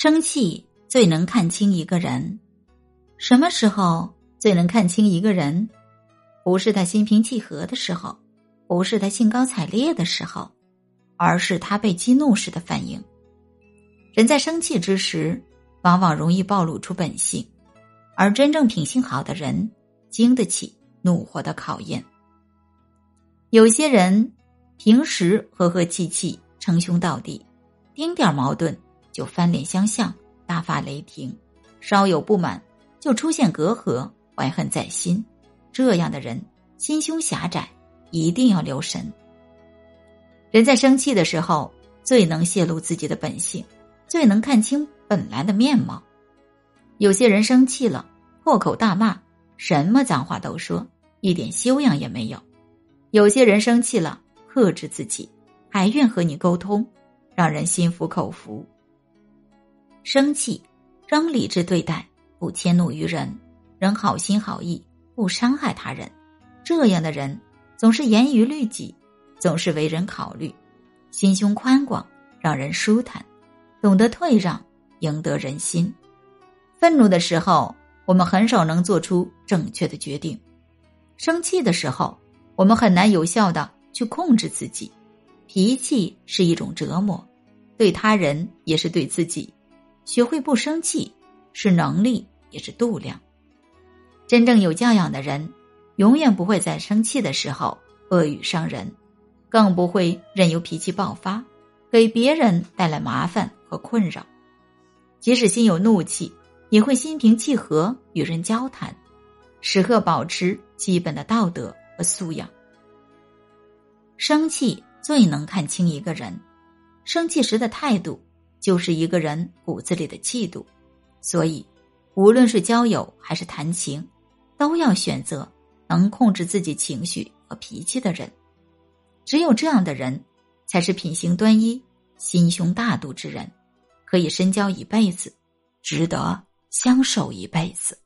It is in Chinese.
生气最能看清一个人。什么时候最能看清一个人？不是他心平气和的时候，不是他兴高采烈的时候，而是他被激怒时的反应。人在生气之时，往往容易暴露出本性，而真正品性好的人，经得起怒火的考验。有些人平时和和气气，称兄道弟，丁点矛盾就翻脸相向，大发雷霆；稍有不满就出现隔阂，怀恨在心。这样的人心胸狭窄，一定要留神。人在生气的时候，最能泄露自己的本性，最能看清本来的面貌。有些人生气了，破口大骂，什么脏话都说，一点修养也没有；有些人生气了，克制自己，还愿和你沟通，让人心服口服。生气，仍理智对待，不迁怒于人，仍好心好意。不伤害他人，这样的人总是严于律己，总是为人考虑，心胸宽广，让人舒坦，懂得退让，赢得人心。愤怒的时候，我们很少能做出正确的决定；生气的时候，我们很难有效的去控制自己。脾气是一种折磨，对他人也是对自己。学会不生气，是能力，也是度量。真正有教养的人，永远不会在生气的时候恶语伤人，更不会任由脾气爆发，给别人带来麻烦和困扰。即使心有怒气，也会心平气和与人交谈，时刻保持基本的道德和素养。生气最能看清一个人，生气时的态度就是一个人骨子里的气度。所以，无论是交友还是谈情。都要选择能控制自己情绪和脾气的人，只有这样的人，才是品行端一、心胸大度之人，可以深交一辈子，值得相守一辈子。